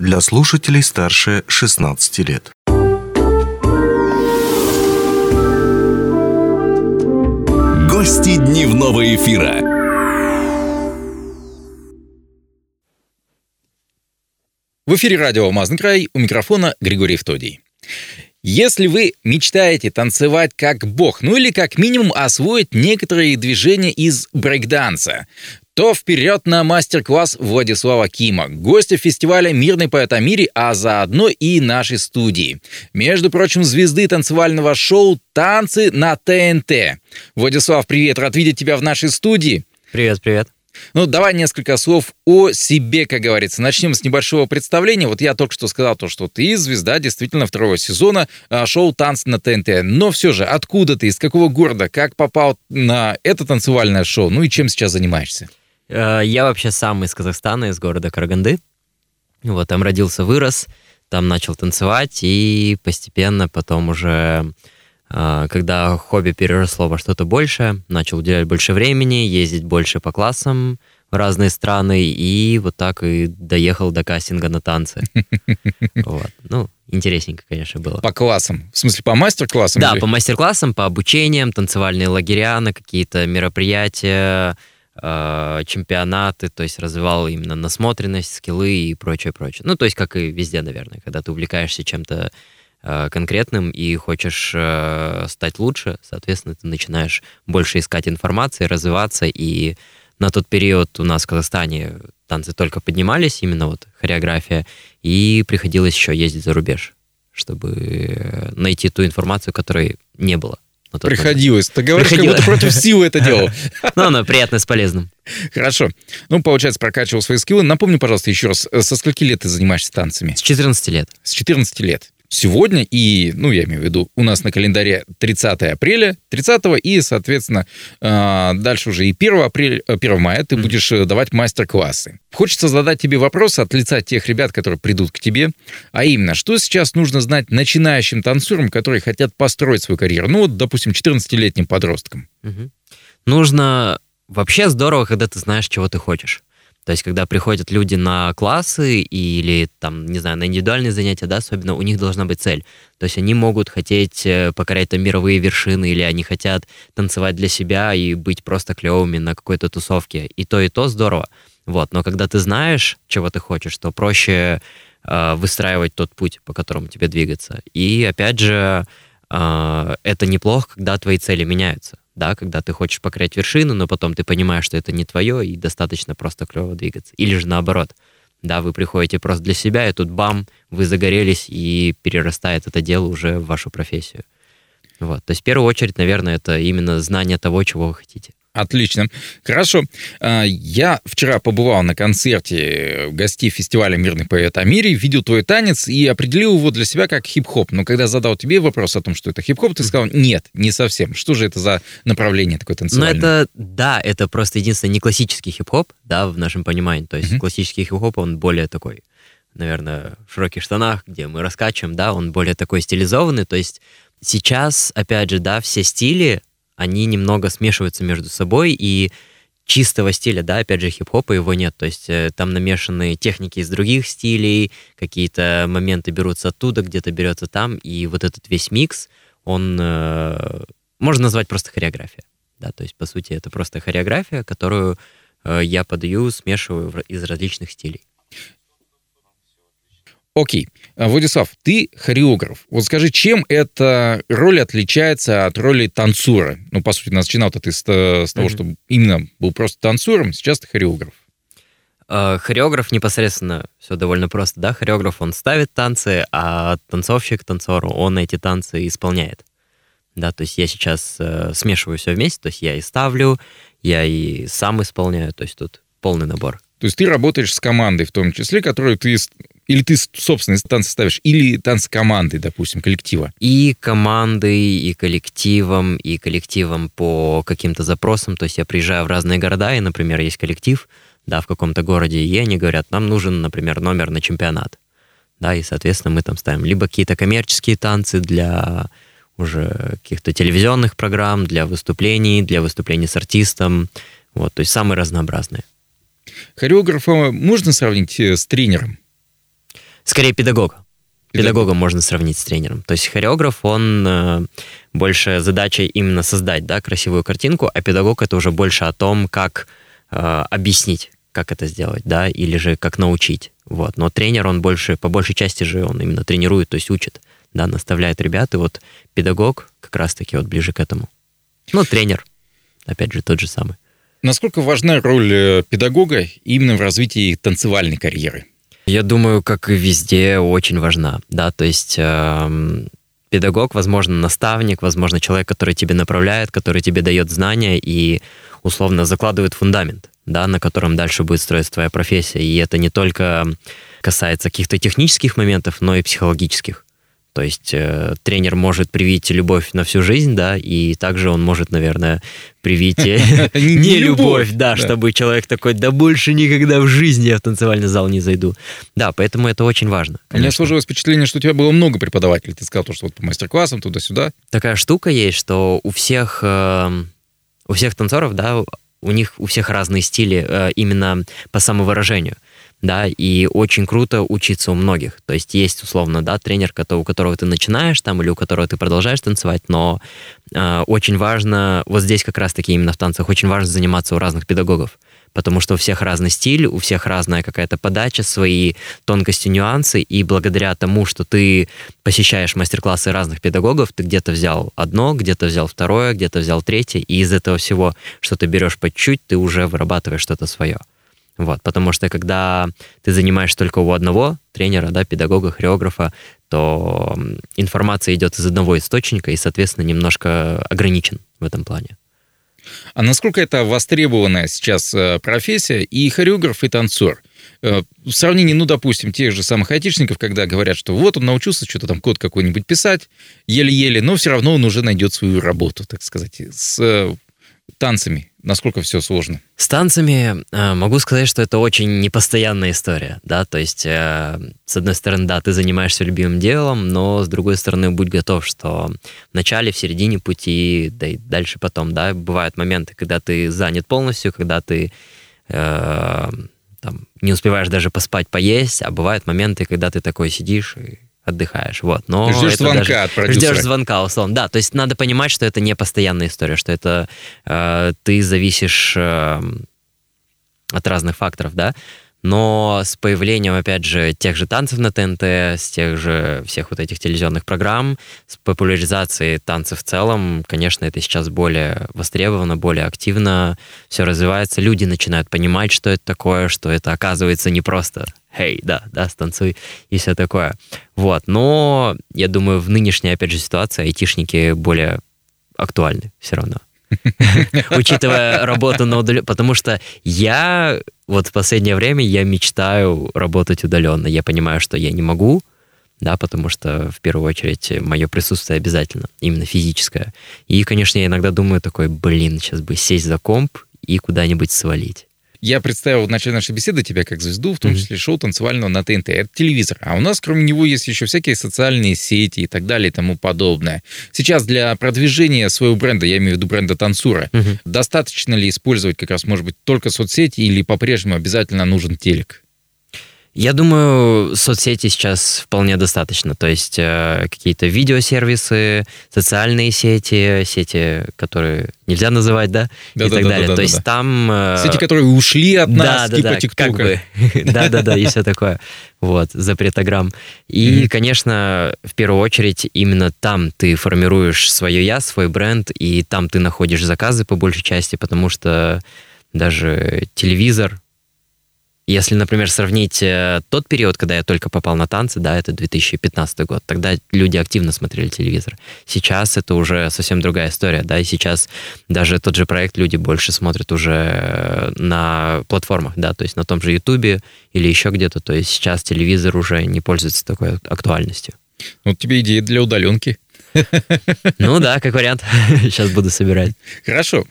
для слушателей старше 16 лет. Гости дневного эфира. В эфире радио «Алмазный край» у микрофона Григорий Втодий. Если вы мечтаете танцевать как бог, ну или как минимум освоить некоторые движения из брейкданса, то вперед на мастер-класс Владислава Кима, гостя фестиваля «Мирный поэт о мире», а заодно и нашей студии. Между прочим, звезды танцевального шоу «Танцы на ТНТ». Владислав, привет, рад видеть тебя в нашей студии. Привет, привет. Ну, давай несколько слов о себе, как говорится. Начнем с небольшого представления. Вот я только что сказал то, что ты звезда действительно второго сезона а, шоу «Танцы на ТНТ». Но все же, откуда ты, из какого города, как попал на это танцевальное шоу, ну и чем сейчас занимаешься? Э, я вообще сам из Казахстана, из города Караганды. Вот, там родился, вырос, там начал танцевать, и постепенно потом уже а, когда хобби переросло во что-то большее, начал уделять больше времени, ездить больше по классам в разные страны, и вот так и доехал до кастинга на танцы. Вот. Ну, интересненько, конечно, было. По классам? В смысле, по мастер-классам? Да, по мастер-классам, по обучениям, танцевальные лагеря, на какие-то мероприятия, а, чемпионаты, то есть развивал именно насмотренность, скиллы и прочее, прочее. Ну, то есть, как и везде, наверное, когда ты увлекаешься чем-то Э, конкретным и хочешь э, стать лучше, соответственно, ты начинаешь больше искать информации, развиваться. И на тот период у нас в Казахстане танцы только поднимались, именно вот хореография, и приходилось еще ездить за рубеж, чтобы найти ту информацию, которой не было. Приходилось. Ты говоришь, Приходилось. как будто против силы это делал. Ну, оно приятно с полезным. Хорошо. Ну, получается, прокачивал свои скиллы. Напомни, пожалуйста, еще раз, со скольки лет ты занимаешься танцами? С 14 лет. С 14 лет сегодня, и, ну, я имею в виду, у нас на календаре 30 апреля, 30 и, соответственно, а, дальше уже и 1, апреля, 1 э, мая ты будешь э, давать мастер-классы. Хочется задать тебе вопрос от лица тех ребят, которые придут к тебе, а именно, что сейчас нужно знать начинающим танцорам, которые хотят построить свою карьеру, ну, вот, допустим, 14-летним подросткам? Mm-hmm. Нужно... Вообще здорово, когда ты знаешь, чего ты хочешь. То есть, когда приходят люди на классы или, там, не знаю, на индивидуальные занятия, да, особенно, у них должна быть цель. То есть они могут хотеть э, покорять там мировые вершины, или они хотят танцевать для себя и быть просто клевыми на какой-то тусовке. И то, и то здорово. Вот. Но когда ты знаешь, чего ты хочешь, то проще э, выстраивать тот путь, по которому тебе двигаться. И, опять же, э, это неплохо, когда твои цели меняются да, когда ты хочешь покорять вершину, но потом ты понимаешь, что это не твое, и достаточно просто клево двигаться. Или же наоборот, да, вы приходите просто для себя, и тут бам, вы загорелись, и перерастает это дело уже в вашу профессию. Вот. То есть в первую очередь, наверное, это именно знание того, чего вы хотите. Отлично. Хорошо. А, я вчера побывал на концерте гостей фестиваля «Мирный поэт о мире», видел твой танец и определил его для себя как хип-хоп. Но когда задал тебе вопрос о том, что это хип-хоп, ты сказал, нет, не совсем. Что же это за направление такое танцевальное? Ну, это, да, это просто единственное не классический хип-хоп, да, в нашем понимании. То есть uh-huh. классический хип-хоп, он более такой, наверное, в широких штанах, где мы раскачиваем, да, он более такой стилизованный. То есть сейчас, опять же, да, все стили, они немного смешиваются между собой, и чистого стиля, да, опять же, хип-хопа его нет, то есть э, там намешаны техники из других стилей, какие-то моменты берутся оттуда, где-то берется там, и вот этот весь микс, он э, можно назвать просто хореография, да, то есть, по сути, это просто хореография, которую э, я подаю, смешиваю из различных стилей. Окей. А, Владислав, ты хореограф. Вот скажи, чем эта роль отличается от роли танцора? Ну, по сути, начинал-то ты с, э, с того, mm-hmm. что именно был просто танцором, сейчас ты хореограф. Uh, хореограф непосредственно все довольно просто, да, хореограф он ставит танцы, а танцовщик, танцор, он эти танцы исполняет. Да, то есть я сейчас uh, смешиваю все вместе, то есть я и ставлю, я и сам исполняю, то есть тут полный набор. То есть ты работаешь с командой в том числе, которую ты или ты собственные танцы ставишь, или танцы команды, допустим, коллектива? И командой, и коллективом, и коллективом по каким-то запросам. То есть я приезжаю в разные города, и, например, есть коллектив, да, в каком-то городе, и они говорят, нам нужен, например, номер на чемпионат. Да, и, соответственно, мы там ставим либо какие-то коммерческие танцы для уже каких-то телевизионных программ, для выступлений, для выступлений с артистом. Вот, то есть самые разнообразные. Хореографа можно сравнить э, с тренером? Скорее педагога. Педагогом можно сравнить с тренером. То есть хореограф, он э, больше задача именно создать да, красивую картинку, а педагог это уже больше о том, как э, объяснить, как это сделать, да, или же как научить. Вот. Но тренер, он больше, по большей части же он именно тренирует, то есть учит, да, наставляет ребят, и вот педагог как раз-таки вот ближе к этому. Ну, тренер, опять же, тот же самый. Насколько важна роль э, педагога именно в развитии танцевальной карьеры? Я думаю, как и везде, очень важна, да, то есть э, педагог, возможно, наставник, возможно, человек, который тебе направляет, который тебе дает знания и условно закладывает фундамент, да, на котором дальше будет строиться твоя профессия. И это не только касается каких-то технических моментов, но и психологических. То есть э, тренер может привить любовь на всю жизнь, да, и также он может, наверное, привить не любовь, да, чтобы человек такой, да больше никогда в жизни я в танцевальный зал не зайду. Да, поэтому это очень важно. У меня сложилось впечатление, что у тебя было много преподавателей. Ты сказал, что вот по мастер-классам туда-сюда. Такая штука есть, что у всех, э, у всех танцоров, да, у них у всех разные стили э, именно по самовыражению да, и очень круто учиться у многих. То есть есть, условно, да, тренер, у которого ты начинаешь там или у которого ты продолжаешь танцевать, но э, очень важно, вот здесь как раз-таки именно в танцах, очень важно заниматься у разных педагогов, потому что у всех разный стиль, у всех разная какая-то подача, свои тонкости, нюансы, и благодаря тому, что ты посещаешь мастер-классы разных педагогов, ты где-то взял одно, где-то взял второе, где-то взял третье, и из этого всего, что ты берешь по чуть, ты уже вырабатываешь что-то свое. Вот, потому что когда ты занимаешься только у одного тренера, да, педагога, хореографа, то информация идет из одного источника и, соответственно, немножко ограничен в этом плане. А насколько это востребованная сейчас э, профессия и хореограф, и танцор? Э, в сравнении, ну, допустим, тех же самых айтишников, когда говорят, что вот он научился что-то там код какой-нибудь писать, еле-еле, но все равно он уже найдет свою работу, так сказать, с э, танцами насколько все сложно? С танцами э, могу сказать, что это очень непостоянная история, да, то есть, э, с одной стороны, да, ты занимаешься любимым делом, но с другой стороны, будь готов, что в начале, в середине пути, да и дальше потом, да, бывают моменты, когда ты занят полностью, когда ты э, там, не успеваешь даже поспать, поесть, а бывают моменты, когда ты такой сидишь и отдыхаешь. Вот. Но ждешь звонка даже, от продюсера. Ждешь звонка, условно. Да, то есть надо понимать, что это не постоянная история, что это э, ты зависишь э, от разных факторов, да. Но с появлением, опять же, тех же танцев на ТНТ, с тех же всех вот этих телевизионных программ, с популяризацией танцев в целом, конечно, это сейчас более востребовано, более активно все развивается. Люди начинают понимать, что это такое, что это оказывается не просто «Хей, да, да, станцуй» и все такое. Вот, но я думаю, в нынешней, опять же, ситуации айтишники более актуальны все равно. Учитывая работу на удаленно. Потому что я вот в последнее время я мечтаю работать удаленно. Я понимаю, что я не могу, да, потому что в первую очередь мое присутствие обязательно, именно физическое. И, конечно, я иногда думаю такой, блин, сейчас бы сесть за комп и куда-нибудь свалить. Я представил в начале нашей беседы тебя как звезду, в том числе шоу танцевального на ТНТ. Это телевизор. А у нас, кроме него, есть еще всякие социальные сети и так далее и тому подобное. Сейчас для продвижения своего бренда, я имею в виду бренда Танцура, достаточно ли использовать как раз, может быть, только соцсети или по-прежнему обязательно нужен телек? Я думаю, соцсети сейчас вполне достаточно. То есть э, какие-то видеосервисы, социальные сети, сети, которые нельзя называть, да, да и да, так да, далее. Да, да, То есть да. там... Э, сети, которые ушли от нас, да, типа да, ТикТока. Как бы. Да-да-да, и все такое. Вот, запретограмм. И, конечно, в первую очередь, именно там ты формируешь свое я, свой бренд, и там ты находишь заказы по большей части, потому что даже телевизор, если, например, сравнить э, тот период, когда я только попал на танцы, да, это 2015 год, тогда люди активно смотрели телевизор. Сейчас это уже совсем другая история, да, и сейчас даже тот же проект люди больше смотрят уже э, на платформах, да, то есть на том же Ютубе или еще где-то, то есть сейчас телевизор уже не пользуется такой актуальностью. Вот тебе идея для удаленки. Ну да, как вариант. Сейчас буду собирать. Хорошо.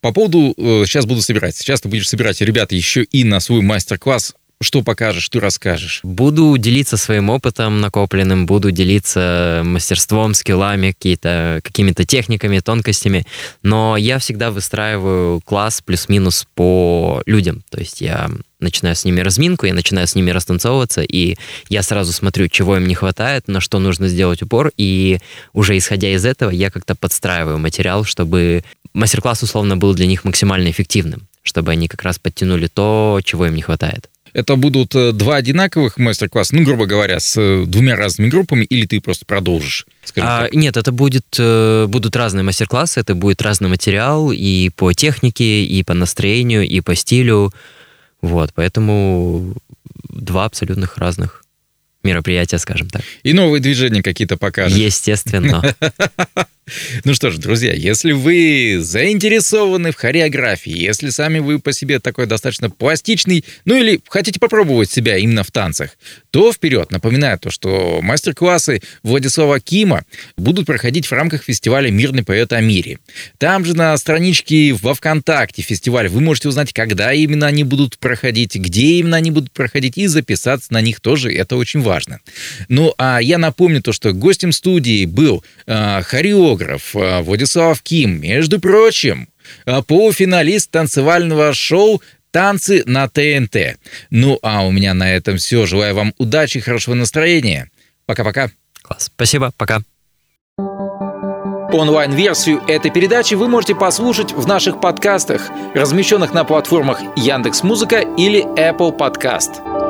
По поводу, сейчас э, буду собирать. Сейчас ты будешь собирать, ребята, еще и на свой мастер-класс Что покажешь, что расскажешь? Буду делиться своим опытом накопленным, буду делиться мастерством, скиллами, какие-то, какими-то техниками, тонкостями. Но я всегда выстраиваю класс плюс-минус по людям. То есть я начинаю с ними разминку, я начинаю с ними растанцовываться, и я сразу смотрю, чего им не хватает, на что нужно сделать упор, и уже исходя из этого я как-то подстраиваю материал, чтобы мастер-класс условно был для них максимально эффективным, чтобы они как раз подтянули то, чего им не хватает. Это будут э, два одинаковых мастер-класса, ну, грубо говоря, с э, двумя разными группами, или ты просто продолжишь? А, нет, это будет, э, будут разные мастер-классы, это будет разный материал и по технике, и по настроению, и по стилю. Вот, поэтому два абсолютно разных мероприятия, скажем так. И новые движения какие-то покажешь. Естественно. Ну что ж, друзья, если вы заинтересованы в хореографии, если сами вы по себе такой достаточно пластичный, ну или хотите попробовать себя именно в танцах, то вперед. Напоминаю то, что мастер-классы Владислава Кима будут проходить в рамках фестиваля «Мирный поэт о мире». Там же на страничке во ВКонтакте фестиваль вы можете узнать, когда именно они будут проходить, где именно они будут проходить, и записаться на них тоже, это очень важно. Ну, а я напомню то, что гостем студии был э, хореограф, хореограф э, Владислав Ким, между прочим, э, полуфиналист танцевального шоу «Танцы на ТНТ». Ну, а у меня на этом все. Желаю вам удачи, хорошего настроения. Пока-пока. Класс. Спасибо. Пока. Онлайн-версию этой передачи вы можете послушать в наших подкастах, размещенных на платформах Яндекс.Музыка или Apple Podcast.